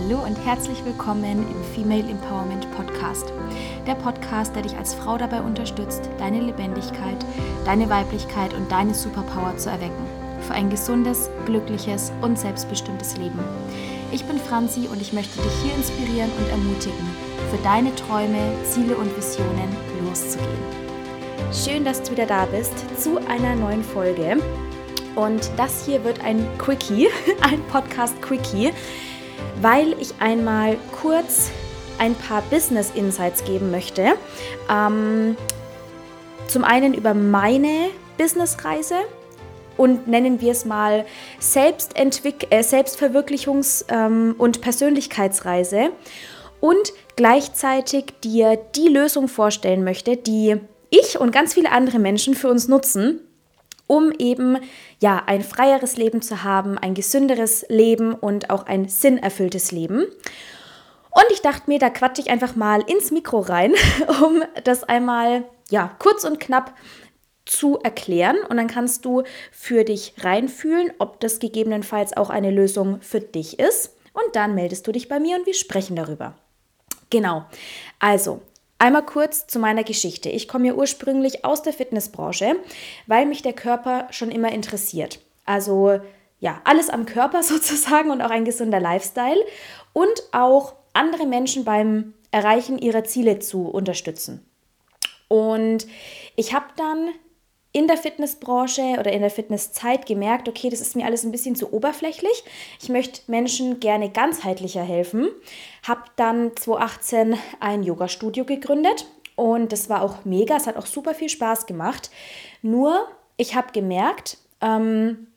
Hallo und herzlich willkommen im Female Empowerment Podcast. Der Podcast, der dich als Frau dabei unterstützt, deine Lebendigkeit, deine Weiblichkeit und deine Superpower zu erwecken. Für ein gesundes, glückliches und selbstbestimmtes Leben. Ich bin Franzi und ich möchte dich hier inspirieren und ermutigen, für deine Träume, Ziele und Visionen loszugehen. Schön, dass du wieder da bist zu einer neuen Folge. Und das hier wird ein Quickie, ein Podcast Quickie weil ich einmal kurz ein paar Business Insights geben möchte. Ähm, zum einen über meine Businessreise und nennen wir es mal Selbstentwick äh, Selbstverwirklichungs- ähm, und Persönlichkeitsreise und gleichzeitig dir die Lösung vorstellen möchte, die ich und ganz viele andere Menschen für uns nutzen, um eben ja ein freieres Leben zu haben, ein gesünderes Leben und auch ein sinnerfülltes Leben. Und ich dachte mir, da quatsche ich einfach mal ins Mikro rein, um das einmal ja kurz und knapp zu erklären und dann kannst du für dich reinfühlen, ob das gegebenenfalls auch eine Lösung für dich ist und dann meldest du dich bei mir und wir sprechen darüber. Genau. Also, Einmal kurz zu meiner Geschichte. Ich komme ja ursprünglich aus der Fitnessbranche, weil mich der Körper schon immer interessiert. Also ja, alles am Körper sozusagen und auch ein gesunder Lifestyle und auch andere Menschen beim Erreichen ihrer Ziele zu unterstützen. Und ich habe dann in der Fitnessbranche oder in der Fitnesszeit gemerkt, okay, das ist mir alles ein bisschen zu oberflächlich. Ich möchte Menschen gerne ganzheitlicher helfen. Habe dann 2018 ein Yoga-Studio gegründet und das war auch mega. Es hat auch super viel Spaß gemacht. Nur, ich habe gemerkt, ähm,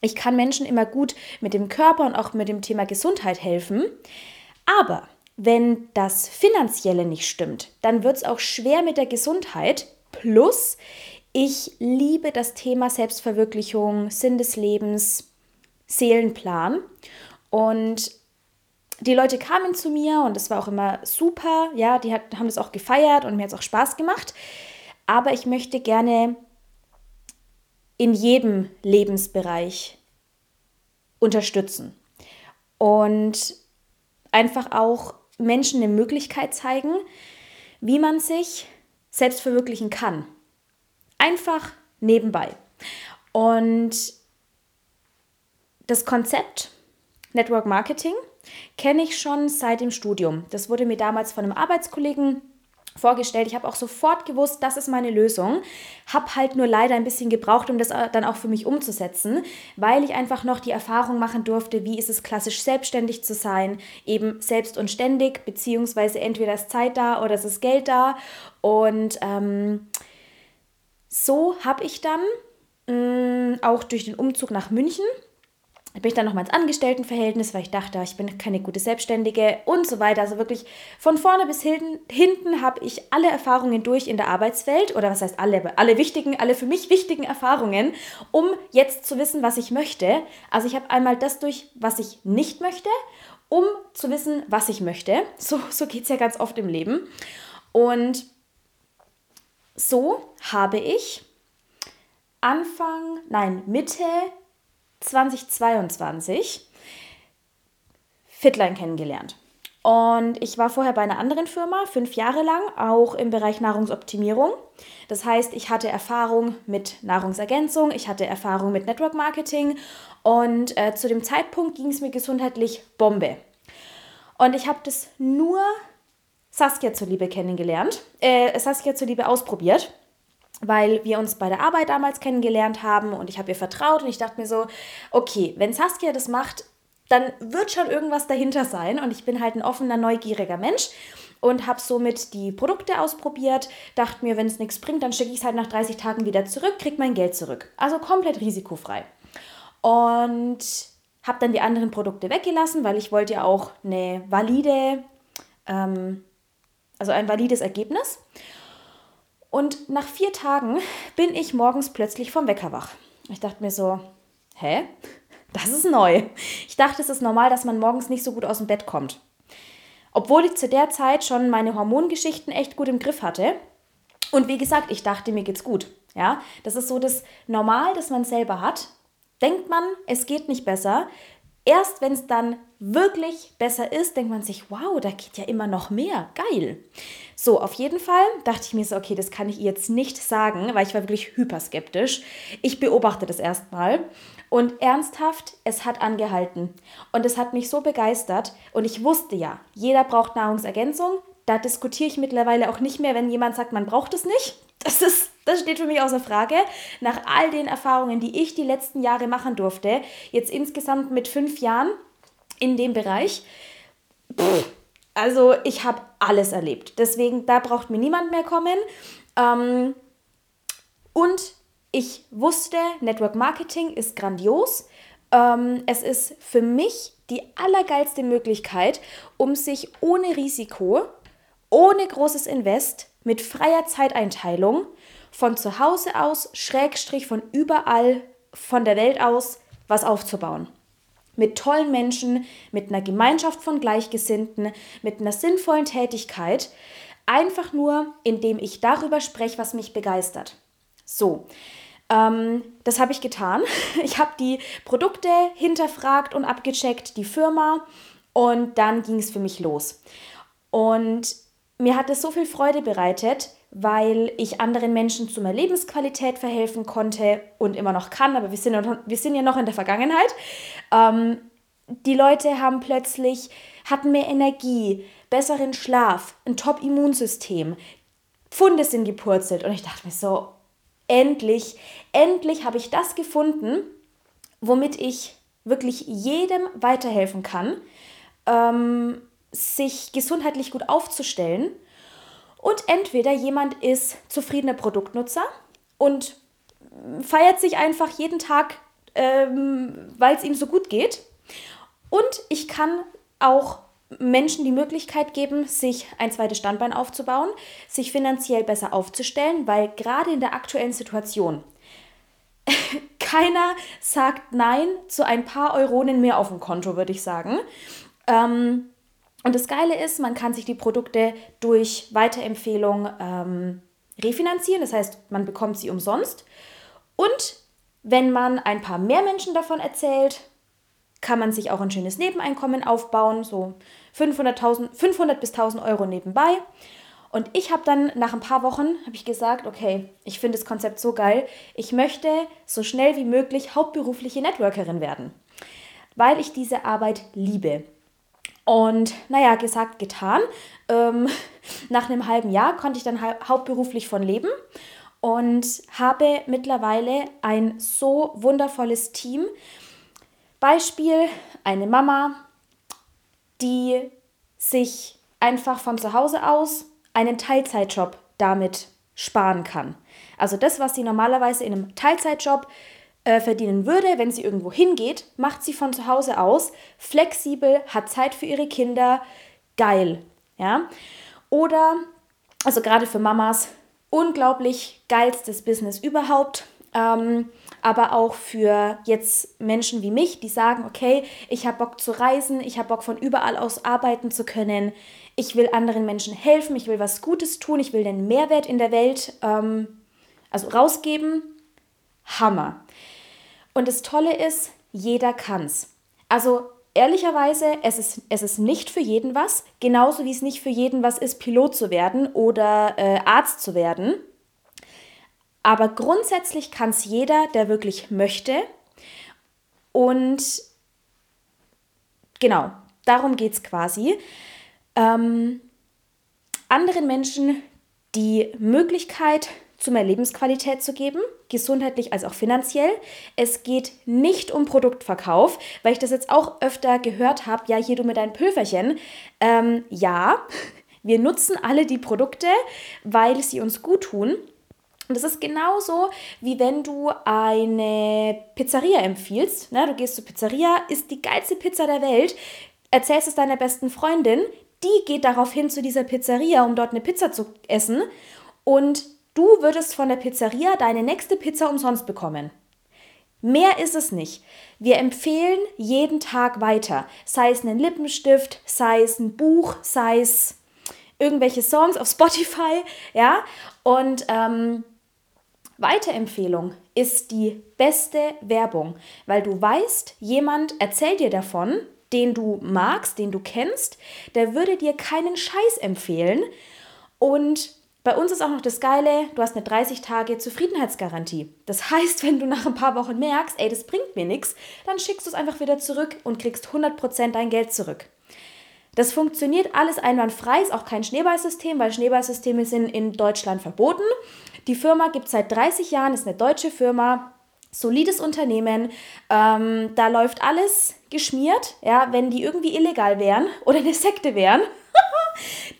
ich kann Menschen immer gut mit dem Körper und auch mit dem Thema Gesundheit helfen. Aber wenn das Finanzielle nicht stimmt, dann wird es auch schwer mit der Gesundheit. Plus, ich liebe das Thema Selbstverwirklichung, Sinn des Lebens, Seelenplan. Und die Leute kamen zu mir und es war auch immer super. Ja, die hat, haben das auch gefeiert und mir hat es auch Spaß gemacht. Aber ich möchte gerne in jedem Lebensbereich unterstützen und einfach auch Menschen eine Möglichkeit zeigen, wie man sich selbst verwirklichen kann. Einfach nebenbei. Und das Konzept Network Marketing kenne ich schon seit dem Studium. Das wurde mir damals von einem Arbeitskollegen vorgestellt. Ich habe auch sofort gewusst, das ist meine Lösung. Habe halt nur leider ein bisschen gebraucht, um das dann auch für mich umzusetzen, weil ich einfach noch die Erfahrung machen durfte, wie ist es klassisch selbstständig zu sein, eben selbst und ständig, beziehungsweise entweder ist Zeit da oder es ist Geld da. Und ähm, so habe ich dann mh, mm, auch durch den Umzug nach München bin ich dann nochmal ins Angestelltenverhältnis, weil ich dachte, ich bin keine gute Selbstständige und so weiter. Also wirklich von vorne bis hinten, hinten habe ich alle Erfahrungen durch in der Arbeitswelt oder was heißt alle, alle wichtigen, alle für mich wichtigen Erfahrungen, um jetzt zu wissen, was ich möchte. Also ich habe einmal das durch, was ich nicht möchte, um zu wissen, was ich möchte. So, so geht es ja ganz oft im Leben. Und so habe ich Anfang, nein, Mitte 2022 Fitline kennengelernt. Und ich war vorher bei einer anderen Firma, fünf Jahre lang, auch im Bereich Nahrungsoptimierung. Das heißt, ich hatte Erfahrung mit Nahrungsergänzung, ich hatte Erfahrung mit Network Marketing und äh, zu dem Zeitpunkt ging es mir gesundheitlich Bombe. Und ich habe das nur Saskia zuliebe kennengelernt, äh, Saskia zuliebe ausprobiert, weil wir uns bei der Arbeit damals kennengelernt haben und ich habe ihr vertraut und ich dachte mir so, okay, wenn Saskia das macht, dann wird schon irgendwas dahinter sein und ich bin halt ein offener, neugieriger Mensch und habe somit die Produkte ausprobiert, dachte mir, wenn es nichts bringt, dann schicke ich es halt nach 30 Tagen wieder zurück, kriege mein Geld zurück. Also komplett risikofrei. Und habe dann die anderen Produkte weggelassen, weil ich wollte ja auch eine valide ähm, also ein valides Ergebnis. Und nach vier Tagen bin ich morgens plötzlich vom Wecker wach. Ich dachte mir so, hä? Das ist neu. Ich dachte, es ist normal, dass man morgens nicht so gut aus dem Bett kommt. Obwohl ich zu der Zeit schon meine Hormongeschichten echt gut im Griff hatte. Und wie gesagt, ich dachte, mir geht's gut. Ja, das ist so das Normal, das man selber hat. Denkt man, es geht nicht besser, Erst wenn es dann wirklich besser ist, denkt man sich, wow, da geht ja immer noch mehr. Geil. So, auf jeden Fall dachte ich mir so, okay, das kann ich ihr jetzt nicht sagen, weil ich war wirklich hyperskeptisch. Ich beobachte das erstmal und ernsthaft, es hat angehalten. Und es hat mich so begeistert. Und ich wusste ja, jeder braucht Nahrungsergänzung. Da diskutiere ich mittlerweile auch nicht mehr, wenn jemand sagt, man braucht es nicht. Das, ist, das steht für mich außer Frage. Nach all den Erfahrungen, die ich die letzten Jahre machen durfte, jetzt insgesamt mit fünf Jahren in dem Bereich, pff, also ich habe alles erlebt. Deswegen, da braucht mir niemand mehr kommen. Ähm, und ich wusste, Network Marketing ist grandios. Ähm, es ist für mich die allergeilste Möglichkeit, um sich ohne Risiko, ohne großes Invest, mit freier Zeiteinteilung von zu Hause aus, Schrägstrich von überall, von der Welt aus, was aufzubauen. Mit tollen Menschen, mit einer Gemeinschaft von Gleichgesinnten, mit einer sinnvollen Tätigkeit. Einfach nur, indem ich darüber spreche, was mich begeistert. So, ähm, das habe ich getan. Ich habe die Produkte hinterfragt und abgecheckt, die Firma, und dann ging es für mich los. Und mir hat es so viel Freude bereitet, weil ich anderen Menschen zu mehr Lebensqualität verhelfen konnte und immer noch kann, aber wir sind, wir sind ja noch in der Vergangenheit. Ähm, die Leute haben plötzlich, hatten mehr Energie, besseren Schlaf, ein Top-Immunsystem, Pfunde sind gepurzelt und ich dachte mir so, endlich, endlich habe ich das gefunden, womit ich wirklich jedem weiterhelfen kann, ähm, sich gesundheitlich gut aufzustellen. Und entweder jemand ist zufriedener Produktnutzer und feiert sich einfach jeden Tag, ähm, weil es ihm so gut geht. Und ich kann auch Menschen die Möglichkeit geben, sich ein zweites Standbein aufzubauen, sich finanziell besser aufzustellen, weil gerade in der aktuellen Situation keiner sagt Nein zu ein paar Euronen mehr auf dem Konto, würde ich sagen. Ähm, und das Geile ist, man kann sich die Produkte durch Weiterempfehlung ähm, refinanzieren, das heißt, man bekommt sie umsonst. Und wenn man ein paar mehr Menschen davon erzählt, kann man sich auch ein schönes Nebeneinkommen aufbauen, so 500, 500 bis 1000 Euro nebenbei. Und ich habe dann nach ein paar Wochen habe ich gesagt, okay, ich finde das Konzept so geil, ich möchte so schnell wie möglich hauptberufliche Networkerin werden, weil ich diese Arbeit liebe. Und naja, gesagt, getan. Ähm, nach einem halben Jahr konnte ich dann hauptberuflich von leben und habe mittlerweile ein so wundervolles Team. Beispiel, eine Mama, die sich einfach von zu Hause aus einen Teilzeitjob damit sparen kann. Also das, was sie normalerweise in einem Teilzeitjob äh, verdienen würde, wenn sie irgendwo hingeht, macht sie von zu Hause aus, flexibel, hat Zeit für ihre Kinder, geil. Ja? Oder, also gerade für Mamas, unglaublich geilstes Business überhaupt. Ähm, aber auch für jetzt Menschen wie mich, die sagen, okay, ich habe Bock zu reisen, ich habe Bock von überall aus arbeiten zu können, ich will anderen Menschen helfen, ich will was Gutes tun, ich will den Mehrwert in der Welt ähm, also rausgeben. Hammer. Und das Tolle ist, jeder kann's. Also ehrlicherweise, es ist, es ist nicht für jeden was, genauso wie es nicht für jeden was ist, Pilot zu werden oder äh, Arzt zu werden. Aber grundsätzlich kann es jeder, der wirklich möchte. Und genau, darum geht es quasi. Ähm, anderen Menschen die Möglichkeit zu mehr Lebensqualität zu geben, gesundheitlich als auch finanziell. Es geht nicht um Produktverkauf, weil ich das jetzt auch öfter gehört habe, ja, hier du mit deinen Pülverchen. Ähm, ja, wir nutzen alle die Produkte, weil sie uns gut tun. Und das ist genauso, wie wenn du eine Pizzeria empfiehlst. Ne? Du gehst zur Pizzeria, isst die geilste Pizza der Welt, erzählst es deiner besten Freundin, die geht daraufhin zu dieser Pizzeria, um dort eine Pizza zu essen. Und Du würdest von der Pizzeria deine nächste Pizza umsonst bekommen. Mehr ist es nicht. Wir empfehlen jeden Tag weiter. Sei es ein Lippenstift, sei es ein Buch, sei es irgendwelche Songs auf Spotify, ja. Und ähm, Weiterempfehlung ist die beste Werbung, weil du weißt, jemand erzählt dir davon, den du magst, den du kennst, der würde dir keinen Scheiß empfehlen. Und bei uns ist auch noch das Geile, du hast eine 30 Tage Zufriedenheitsgarantie. Das heißt, wenn du nach ein paar Wochen merkst, ey, das bringt mir nichts, dann schickst du es einfach wieder zurück und kriegst 100% dein Geld zurück. Das funktioniert alles einwandfrei, ist auch kein Schneeballsystem, weil Schneeballsysteme sind in Deutschland verboten. Die Firma gibt es seit 30 Jahren, ist eine deutsche Firma, solides Unternehmen. Ähm, da läuft alles geschmiert. Ja, wenn die irgendwie illegal wären oder eine Sekte wären,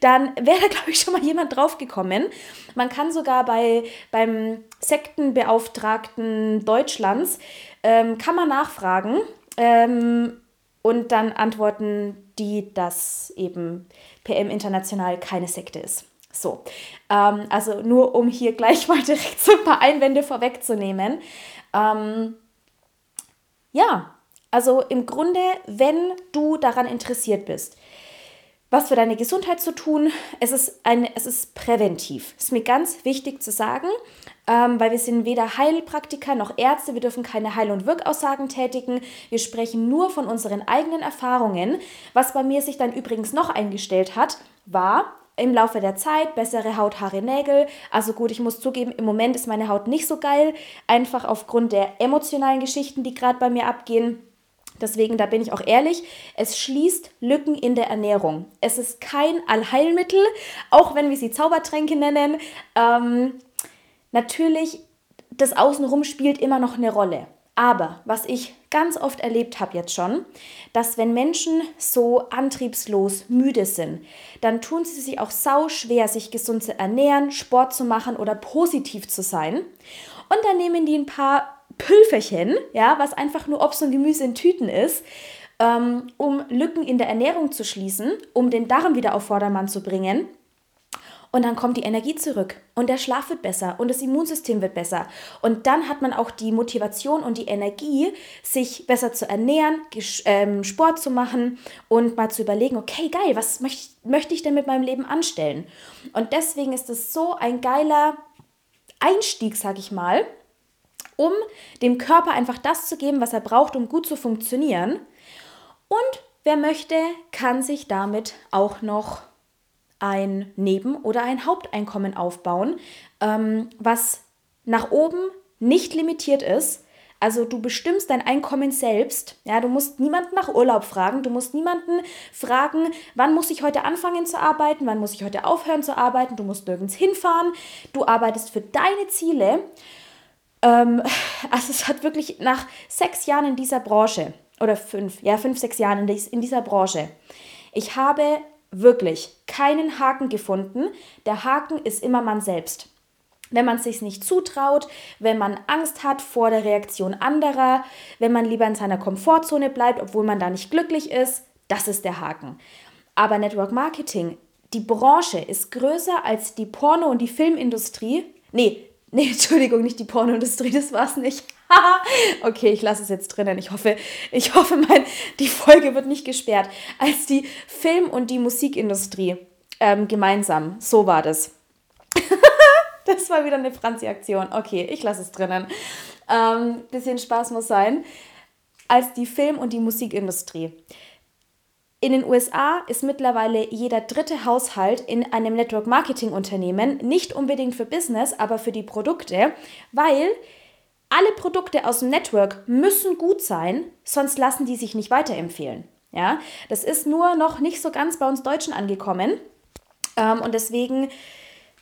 dann wäre da, glaube ich, schon mal jemand draufgekommen. Man kann sogar bei, beim Sektenbeauftragten Deutschlands, ähm, kann man nachfragen ähm, und dann antworten die, dass eben PM International keine Sekte ist. So, ähm, also nur um hier gleich mal direkt so ein paar Einwände vorwegzunehmen. Ähm, ja, also im Grunde, wenn du daran interessiert bist, was für deine Gesundheit zu tun, es ist, ein, es ist präventiv. Ist mir ganz wichtig zu sagen, ähm, weil wir sind weder Heilpraktiker noch Ärzte, wir dürfen keine Heil- und Wirkaussagen tätigen. Wir sprechen nur von unseren eigenen Erfahrungen. Was bei mir sich dann übrigens noch eingestellt hat, war, im Laufe der Zeit, bessere Haut, Haare, Nägel. Also gut, ich muss zugeben, im Moment ist meine Haut nicht so geil, einfach aufgrund der emotionalen Geschichten, die gerade bei mir abgehen. Deswegen, da bin ich auch ehrlich, es schließt Lücken in der Ernährung. Es ist kein Allheilmittel, auch wenn wir sie Zaubertränke nennen. Ähm, natürlich, das Außenrum spielt immer noch eine Rolle. Aber was ich ganz oft erlebt habe jetzt schon, dass wenn Menschen so antriebslos müde sind, dann tun sie sich auch sau schwer, sich gesund zu ernähren, Sport zu machen oder positiv zu sein. Und dann nehmen die ein paar Pülferchen, ja, was einfach nur Obst und Gemüse in Tüten ist, ähm, um Lücken in der Ernährung zu schließen, um den Darm wieder auf Vordermann zu bringen und dann kommt die Energie zurück und der Schlaf wird besser und das Immunsystem wird besser. Und dann hat man auch die Motivation und die Energie, sich besser zu ernähren, ähm, Sport zu machen und mal zu überlegen, okay, geil, was möchte ich denn mit meinem Leben anstellen? Und deswegen ist es so ein geiler Einstieg, sag ich mal, um dem Körper einfach das zu geben, was er braucht, um gut zu funktionieren. Und wer möchte, kann sich damit auch noch ein Neben- oder ein Haupteinkommen aufbauen, ähm, was nach oben nicht limitiert ist. Also du bestimmst dein Einkommen selbst. Ja, du musst niemanden nach Urlaub fragen. Du musst niemanden fragen, wann muss ich heute anfangen zu arbeiten, wann muss ich heute aufhören zu arbeiten. Du musst nirgends hinfahren. Du arbeitest für deine Ziele. Ähm, also es hat wirklich nach sechs Jahren in dieser Branche oder fünf, ja fünf, sechs Jahren in, dies, in dieser Branche. Ich habe wirklich keinen Haken gefunden. Der Haken ist immer man selbst. Wenn man sich nicht zutraut, wenn man Angst hat vor der Reaktion anderer, wenn man lieber in seiner Komfortzone bleibt, obwohl man da nicht glücklich ist, das ist der Haken. Aber Network Marketing, die Branche ist größer als die Porno- und die Filmindustrie. Nee, nee, Entschuldigung, nicht die Pornoindustrie, das war es nicht. okay, ich lasse es jetzt drinnen. Ich hoffe, ich hoffe, mein, die Folge wird nicht gesperrt. Als die Film- und die Musikindustrie ähm, gemeinsam. So war das. das war wieder eine Franzi-Aktion. Okay, ich lasse es drinnen. Ähm, bisschen Spaß muss sein. Als die Film- und die Musikindustrie. In den USA ist mittlerweile jeder dritte Haushalt in einem Network Marketing Unternehmen, nicht unbedingt für Business, aber für die Produkte, weil alle Produkte aus dem Network müssen gut sein, sonst lassen die sich nicht weiterempfehlen. Ja, das ist nur noch nicht so ganz bei uns Deutschen angekommen. Ähm, und deswegen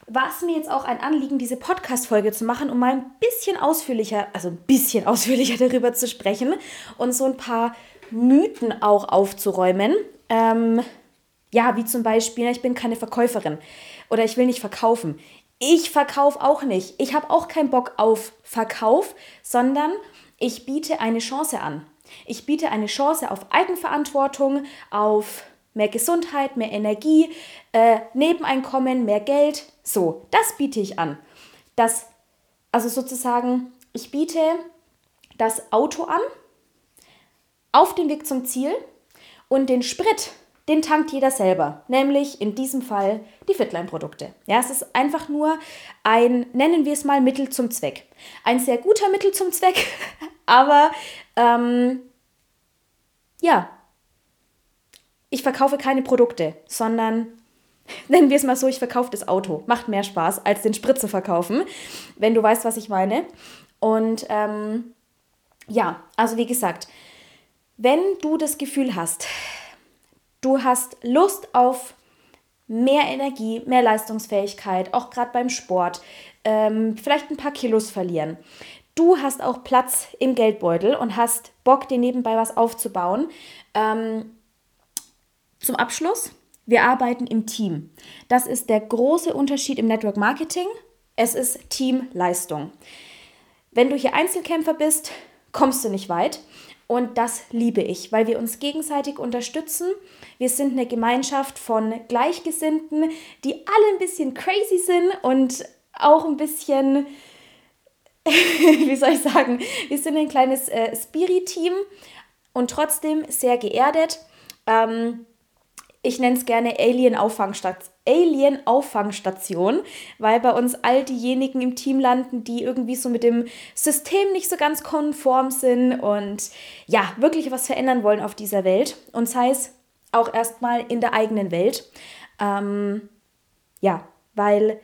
war es mir jetzt auch ein Anliegen, diese Podcast-Folge zu machen, um mal ein bisschen ausführlicher, also ein bisschen ausführlicher darüber zu sprechen und so ein paar Mythen auch aufzuräumen. Ähm, ja, wie zum Beispiel, ich bin keine Verkäuferin oder ich will nicht verkaufen. Ich verkaufe auch nicht. Ich habe auch keinen Bock auf Verkauf, sondern ich biete eine Chance an. Ich biete eine Chance auf Eigenverantwortung, auf mehr Gesundheit, mehr Energie, äh, Nebeneinkommen, mehr Geld. So, das biete ich an. Das, also sozusagen, ich biete das Auto an, auf dem Weg zum Ziel und den Sprit, den tankt jeder selber, nämlich in diesem Fall die Fitline-Produkte. Ja, es ist einfach nur ein, nennen wir es mal, Mittel zum Zweck. Ein sehr guter Mittel zum Zweck, aber ähm, ja, ich verkaufe keine Produkte, sondern nennen wir es mal so, ich verkaufe das Auto. Macht mehr Spaß, als den Sprit zu verkaufen, wenn du weißt, was ich meine. Und ähm, ja, also wie gesagt, wenn du das Gefühl hast, du hast Lust auf mehr Energie, mehr Leistungsfähigkeit, auch gerade beim Sport, ähm, vielleicht ein paar Kilos verlieren. Du hast auch Platz im Geldbeutel und hast Bock, dir nebenbei was aufzubauen. Ähm, zum Abschluss, wir arbeiten im Team. Das ist der große Unterschied im Network Marketing. Es ist Teamleistung. Wenn du hier Einzelkämpfer bist, kommst du nicht weit. Und das liebe ich, weil wir uns gegenseitig unterstützen. Wir sind eine Gemeinschaft von Gleichgesinnten, die alle ein bisschen crazy sind und auch ein bisschen, wie soll ich sagen, wir sind ein kleines äh, Spirit-Team und trotzdem sehr geerdet. Ähm, ich nenne es gerne Alien-Auffangstation. Alien-Auffangstation, weil bei uns all diejenigen im Team landen, die irgendwie so mit dem System nicht so ganz konform sind und ja, wirklich was verändern wollen auf dieser Welt. Und sei es auch erstmal in der eigenen Welt. Ähm, ja, weil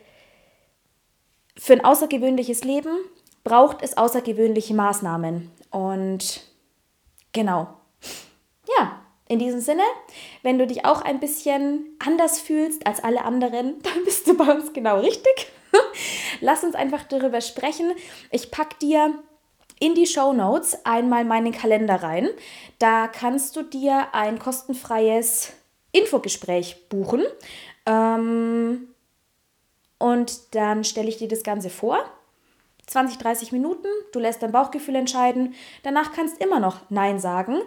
für ein außergewöhnliches Leben braucht es außergewöhnliche Maßnahmen. Und genau. In diesem Sinne, wenn du dich auch ein bisschen anders fühlst als alle anderen, dann bist du bei uns genau richtig. Lass uns einfach darüber sprechen. Ich packe dir in die Show Notes einmal meinen Kalender rein. Da kannst du dir ein kostenfreies Infogespräch buchen. Ähm, und dann stelle ich dir das Ganze vor. 20, 30 Minuten, du lässt dein Bauchgefühl entscheiden. Danach kannst du immer noch Nein sagen.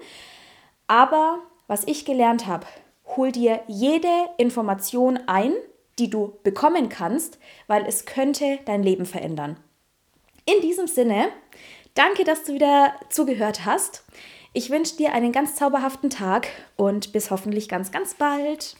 Aber was ich gelernt habe, hol dir jede Information ein, die du bekommen kannst, weil es könnte dein Leben verändern. In diesem Sinne, danke, dass du wieder zugehört hast. Ich wünsche dir einen ganz zauberhaften Tag und bis hoffentlich ganz, ganz bald.